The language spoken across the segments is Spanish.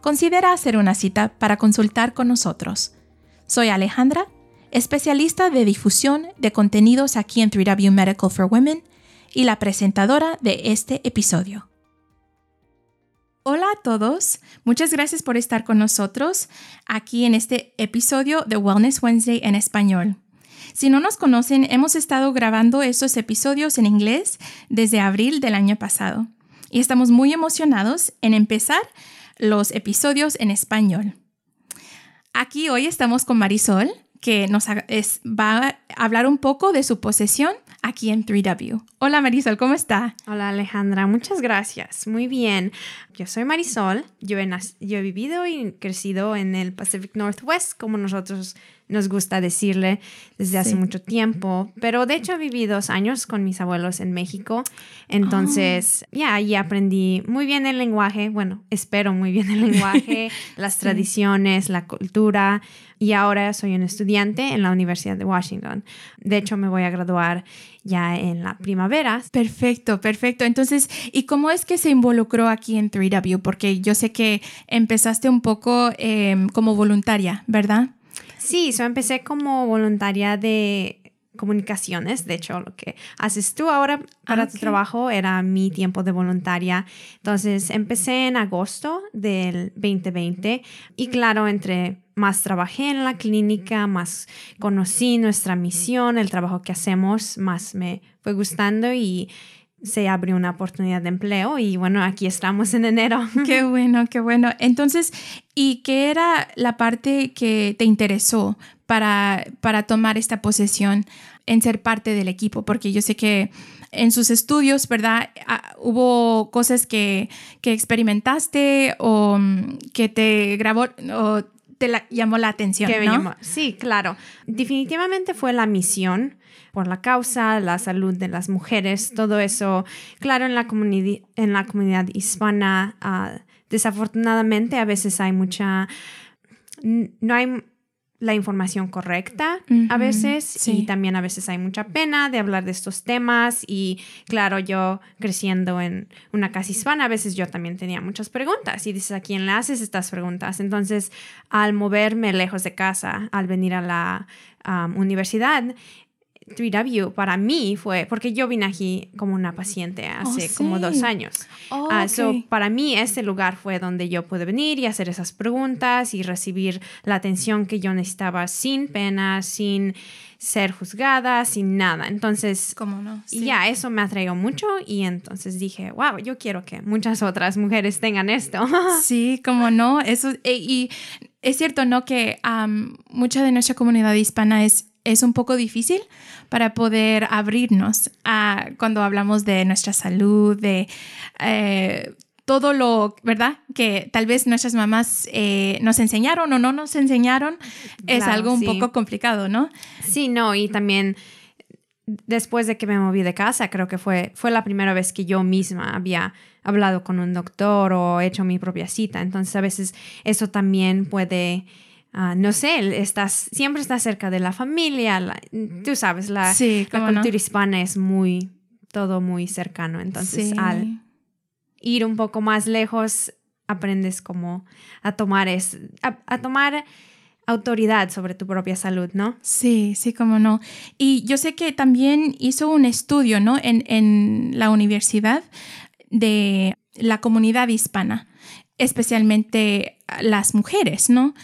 considera hacer una cita para consultar con nosotros. Soy Alejandra, especialista de difusión de contenidos aquí en 3W Medical for Women y la presentadora de este episodio. Hola a todos, muchas gracias por estar con nosotros aquí en este episodio de Wellness Wednesday en español. Si no nos conocen, hemos estado grabando estos episodios en inglés desde abril del año pasado y estamos muy emocionados en empezar los episodios en español. Aquí hoy estamos con Marisol, que nos va a hablar un poco de su posesión aquí en 3W. Hola Marisol, ¿cómo está? Hola Alejandra, muchas gracias. Muy bien. Yo soy Marisol, yo he, yo he vivido y crecido en el Pacific Northwest, como nosotros nos gusta decirle desde hace mucho tiempo, pero de hecho viví dos años con mis abuelos en México, entonces oh. ya ahí aprendí muy bien el lenguaje, bueno, espero muy bien el lenguaje, las tradiciones, la cultura y ahora soy un estudiante en la Universidad de Washington. De hecho, me voy a graduar ya en la primavera. Perfecto, perfecto. Entonces, ¿y cómo es que se involucró aquí en 3W? Porque yo sé que empezaste un poco em, como voluntaria, ¿verdad? Sí, yo empecé como voluntaria de comunicaciones. De hecho, lo que haces tú ahora para tu trabajo era mi tiempo de voluntaria. Entonces, empecé en agosto del 2020 y claro, entre más trabajé en la clínica, más conocí nuestra misión, el trabajo que hacemos, más me fue gustando y se abrió una oportunidad de empleo y bueno, aquí estamos en enero. Qué bueno, qué bueno. Entonces, ¿y qué era la parte que te interesó para, para tomar esta posesión en ser parte del equipo? Porque yo sé que en sus estudios, ¿verdad? Ah, hubo cosas que, que experimentaste o mm, que te grabó te llamó la atención, ¿no? sí, claro. Definitivamente fue la misión por la causa, la salud de las mujeres, todo eso. Claro, en la, en la comunidad hispana, ah, desafortunadamente a veces hay mucha... No hay la información correcta a veces y también a veces hay mucha pena de hablar de estos temas y claro, yo creciendo en una casa hispana, a veces yo también tenía muchas preguntas y dices, ¿a quién le haces estas preguntas? Entonces, al moverme lejos de casa, al venir a la universidad, 3W para mí fue, porque yo vine aquí como una paciente oh, hace como dos años. Oh, ah, para mí ese lugar fue donde yo pude venir y hacer esas preguntas y recibir la atención que yo necesitaba sin pena, sin ser juzgada, sin nada. Entonces, ¿Cómo no? ya eso me atrajo mucho y entonces dije, wow, yo quiero que muchas otras mujeres tengan esto. sí, como no, eso, e, y es cierto, ¿no? Que mucha de nuestra comunidad hispana es es un poco difícil para poder abrirnos a cuando hablamos de nuestra salud, de eh, todo lo, ¿verdad? Que tal vez nuestras mamás eh, nos enseñaron o no nos enseñaron, es algo un poco complicado, ¿no? Sí, no, y también después de que me moví de casa, creo que fue, fue la primera vez que yo misma había hablado con un doctor o hecho mi propia cita. Entonces a veces eso también puede Ah, no sé, estás, siempre estás cerca de la familia, tú sabes, la, cultura hispana es muy, todo muy cercano, entonces al ir un poco más lejos, aprendes como a tomar, es, a, tomar autoridad sobre tu propia salud, ¿no? Sí, sí, como no. Y yo sé que también hizo un estudio, ¿no? En, en la universidad de la comunidad hispana, especialmente las mujeres, ¿no?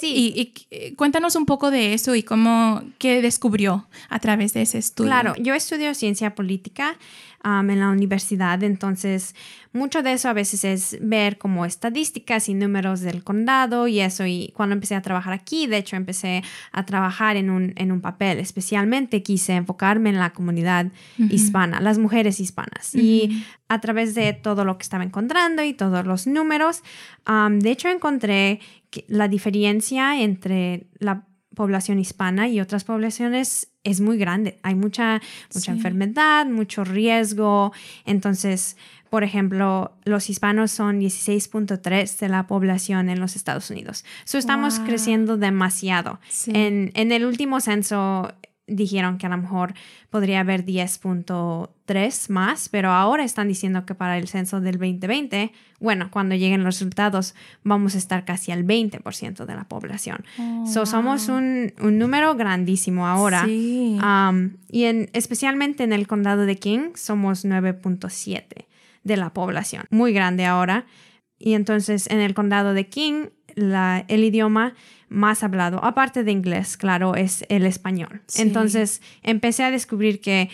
Sí. Y, cuéntanos un poco de eso y cómo, qué descubrió a través de ese estudio. Claro, yo estudio ciencia política en la universidad. Entonces, mucho de eso a veces es ver como estadísticas y números del condado y eso. Y cuando empecé a trabajar aquí, de hecho, empecé a trabajar en un, en un papel. Especialmente quise enfocarme en la comunidad hispana, las mujeres hispanas. Y a través de todo lo que estaba encontrando y todos los números, de hecho, encontré la diferencia entre la población hispana y otras poblaciones es muy grande. Hay mucha, mucha enfermedad, mucho riesgo. Entonces, por ejemplo, los hispanos son 16.3 de la población en los Estados Unidos. So, estamos creciendo demasiado. En, en el último censo dijeron que a lo mejor podría haber 10.3 más, pero ahora están diciendo que para el censo del 2020, bueno, cuando lleguen los resultados, vamos a estar casi al 20% de la población. Oh, so, somos un, un, número grandísimo ahora. Um, y en, especialmente en el condado de King, somos 9.7 de la población. Muy grande ahora. Y entonces en el condado de King, la, el idioma más hablado, aparte de inglés, claro, es el español. Entonces empecé a descubrir que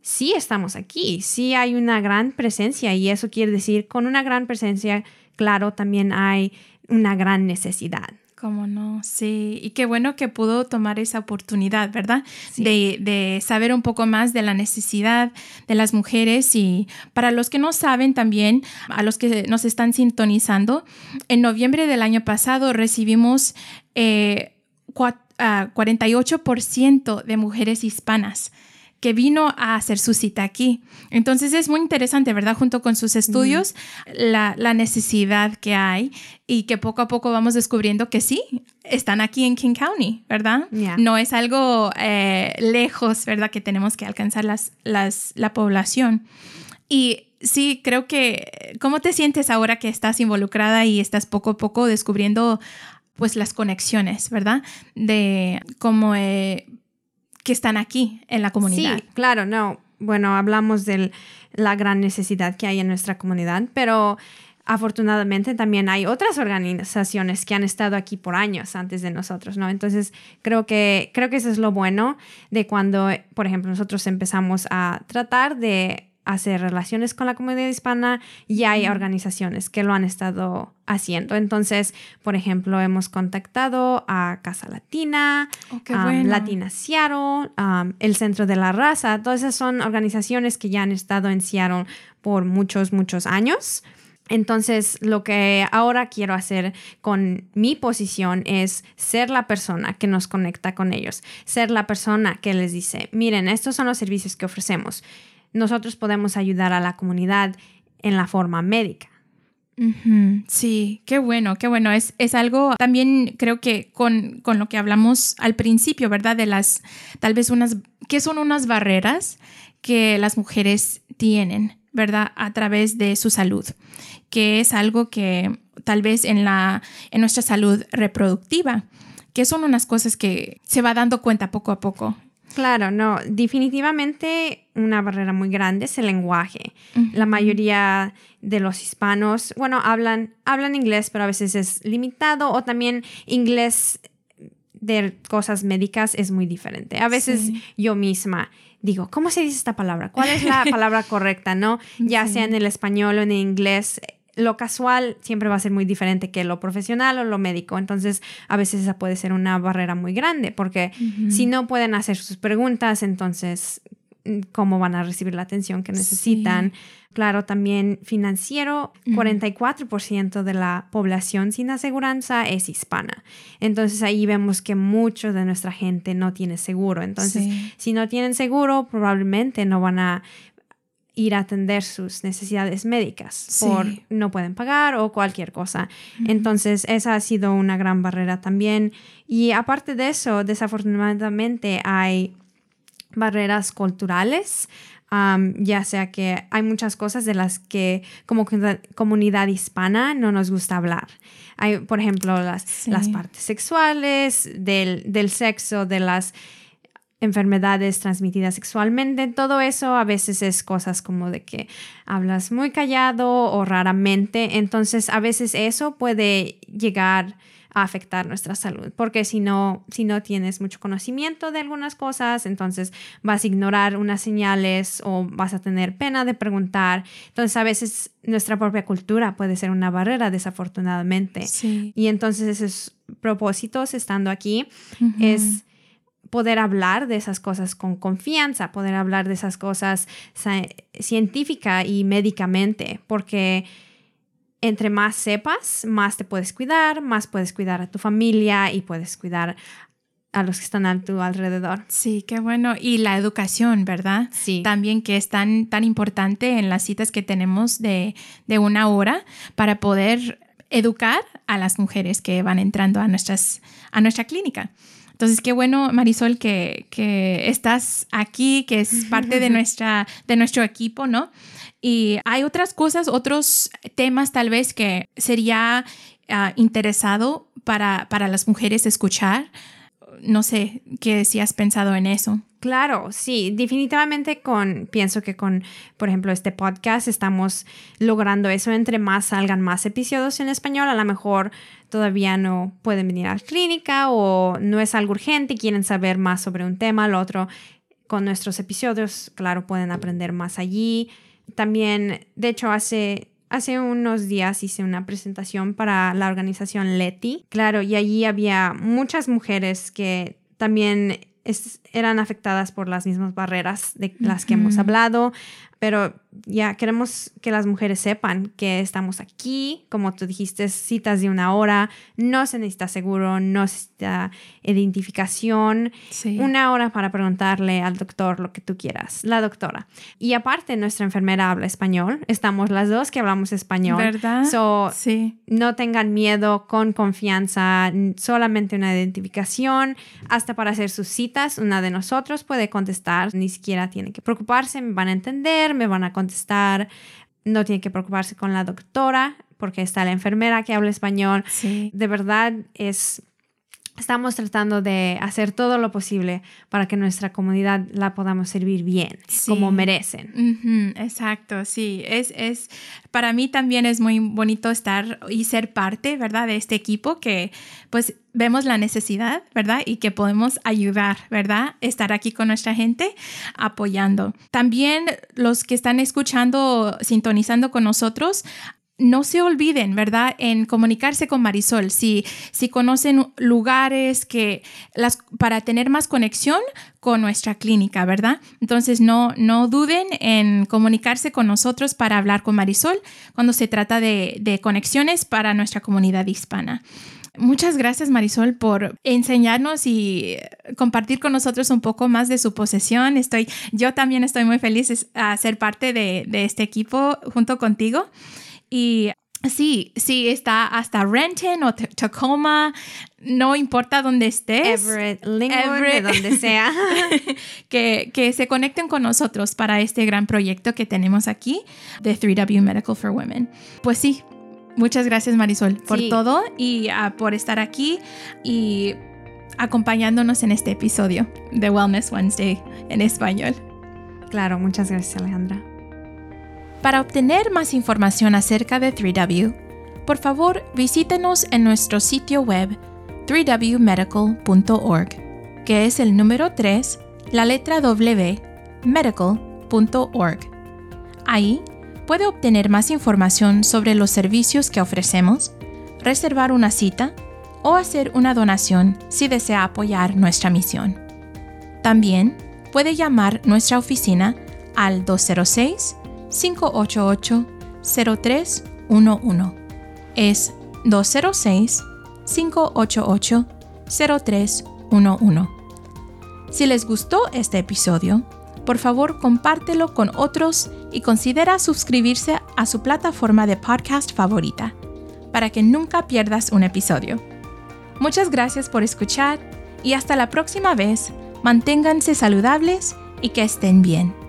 sí estamos aquí, sí hay una gran presencia y eso quiere decir, con una gran presencia, claro, también hay una gran necesidad. Cómo no, sí. Y qué bueno que pudo tomar esa oportunidad, ¿verdad? De, de, saber un poco más de la necesidad de las mujeres. Y para los que no saben también, a los que nos están sintonizando, en noviembre del año pasado recibimos eh, 48% de mujeres hispanas que vino a hacer su cita aquí. Entonces es muy interesante, ¿verdad? Junto con sus estudios, la, necesidad que hay y que poco a poco vamos descubriendo que sí, están aquí en King County, ¿verdad? No es algo eh, lejos, ¿verdad? Que tenemos que alcanzar las, las, la población. Y sí, creo que, ¿cómo te sientes ahora que estás involucrada y estás poco a poco descubriendo pues las conexiones, ¿verdad? De cómo eh, que están aquí en la comunidad. Sí, claro, no. Bueno, hablamos de la gran necesidad que hay en nuestra comunidad, pero afortunadamente también hay otras organizaciones que han estado aquí por años antes de nosotros, ¿no? Entonces, creo que, creo que eso es lo bueno de cuando, por ejemplo, nosotros empezamos a tratar de hacer relaciones con la comunidad hispana y hay organizaciones que lo han estado haciendo. Entonces, por ejemplo, hemos contactado a Casa Latina, oh, Latina Seattle, el Centro de la Raza. Todas esas son organizaciones que ya han estado en Seattle por muchos, muchos años. Entonces, lo que ahora quiero hacer con mi posición es ser la persona que nos conecta con ellos, ser la persona que les dice, miren, estos son los servicios que ofrecemos nosotros podemos ayudar a la comunidad en la forma médica. Sí, qué bueno, qué bueno. Es, es algo también creo que con, con, lo que hablamos al principio, ¿verdad? De las, tal vez unas, que son unas barreras que las mujeres tienen, ¿verdad? A través de su salud, que es algo que tal vez en, la, en nuestra salud reproductiva, que son unas cosas que se va dando cuenta poco a poco Claro, no, definitivamente una barrera muy grande es el lenguaje. La mayoría de los hispanos, bueno, hablan, hablan inglés, pero a veces es limitado o también inglés de cosas médicas es muy diferente. A veces yo misma digo, ¿cómo se dice esta palabra? ¿Cuál es la palabra correcta? ¿No? Ya sea en el español o en inglés, lo casual siempre va a ser muy diferente que lo profesional o lo médico. Entonces, a veces esa puede ser una barrera muy grande porque si no pueden hacer sus preguntas, entonces, mm, ¿cómo van a recibir la atención que necesitan? Claro, también financiero, 44% de la población sin aseguranza es hispana. Entonces ahí vemos que mucho de nuestra gente no tiene seguro. Entonces, si no tienen seguro, probablemente no van a ir a atender sus necesidades médicas por no pueden pagar o cualquier cosa. Entonces, esa ha sido una gran barrera también. Y aparte de eso, desafortunadamente hay barreras culturales. ya sea que hay muchas cosas de las que como comunidad hispana no nos gusta hablar. Hay, por ejemplo, las, las partes sexuales, del, del sexo, de las enfermedades transmitidas sexualmente, todo eso a veces es cosas como de que hablas muy callado o raramente, entonces a veces eso puede llegar a afectar nuestra salud, porque si no, si no tienes mucho conocimiento de algunas cosas, entonces vas a ignorar unas señales o vas a tener pena de preguntar. Entonces a veces nuestra propia cultura puede ser una barrera, desafortunadamente. Y entonces esos propósitos estando aquí es poder hablar de esas cosas con confianza, poder hablar de esas cosas científica y médicamente, porque entre más sepas, más te puedes cuidar, más puedes cuidar a tu familia y puedes cuidar a los que están a tu alrededor. Sí, qué bueno. Y la educación, ¿verdad? Sí. También que es tan, tan importante en las citas que tenemos de, de una hora para poder educar a las mujeres que van entrando a, nuestras, a nuestra clínica. Entonces, qué bueno, Marisol, que, que estás aquí, que es parte de, nuestra, de nuestro equipo, ¿no? Y hay otras cosas, otros temas tal vez que sería ah, interesado para, para las mujeres escuchar. No sé qué si has pensado en eso. Claro, sí, definitivamente con, pienso que con, por ejemplo, este podcast estamos logrando eso. Entre más salgan más episodios en español, a lo mejor todavía no pueden venir a la clínica o no es algo urgente y quieren saber más sobre un tema, lo otro, con nuestros episodios, claro, pueden aprender más allí. También, de hecho, hace, hace unos días hice una presentación para la organización Leti, claro, y allí había muchas mujeres que también eran afectadas por las mismas barreras de las que hemos hablado pero ya queremos que las mujeres sepan que estamos aquí, como tú dijiste, citas de una hora, no se necesita seguro, no necesita identificación, una hora para preguntarle al doctor lo que tú quieras, la doctora. Y aparte, nuestra enfermera habla español, estamos las dos que hablamos español. ¿Verdad? So, sí. No tengan miedo, con confianza, solamente una identificación, hasta para hacer sus citas, una de nosotros puede contestar, ni siquiera tiene que preocuparse, me van a entender me van a contestar. No tiene que preocuparse con la doctora porque está la enfermera que habla español. De verdad es estamos tratando de hacer todo lo posible para que nuestra comunidad la podamos servir bien, como merecen. exacto, sí. Es, es, para mí también es muy bonito estar y ser parte, ¿verdad? De este equipo que pues vemos la necesidad, ¿verdad? Y que podemos ayudar, ¿verdad? Estar aquí con nuestra gente apoyando. También los que están escuchando, sintonizando con nosotros, no se olviden, ¿verdad?, en comunicarse con Marisol. Si, si conocen lugares que las, para tener más conexión con nuestra clínica, ¿verdad? Entonces, no, no duden en comunicarse con nosotros para hablar con Marisol cuando se trata de, de conexiones para nuestra comunidad hispana. Muchas gracias Marisol por enseñarnos y compartir con nosotros un poco más de su posesión. Estoy, yo también estoy muy feliz a ser parte de, de este equipo junto contigo. Y sí, sí, está hasta Renton o Tacoma, no importa dónde estés. Everett, Everett, de donde sea. que, que se conecten con nosotros para este gran proyecto que tenemos aquí de 3W Medical for Women. Pues sí, muchas gracias Marisol por todo y ah, por estar aquí y acompañándonos en este episodio de Wellness Wednesday en español. Claro, muchas gracias Alejandra. Para obtener más información acerca de 3W, por favor visítenos en nuestro sitio web 3wmedical.org, que es el número 3, la letra W, medical.org. Ahí puede obtener más información sobre los servicios que ofrecemos, reservar una cita o hacer una donación si desea apoyar nuestra misión. También puede llamar nuestra oficina al 206 588-0311. Es 206-588-0311. Si les gustó este episodio, por favor compártelo con otros y considera suscribirse a su plataforma de podcast favorita para que nunca pierdas un episodio. Muchas gracias por escuchar y hasta la próxima vez, manténganse saludables y que estén bien.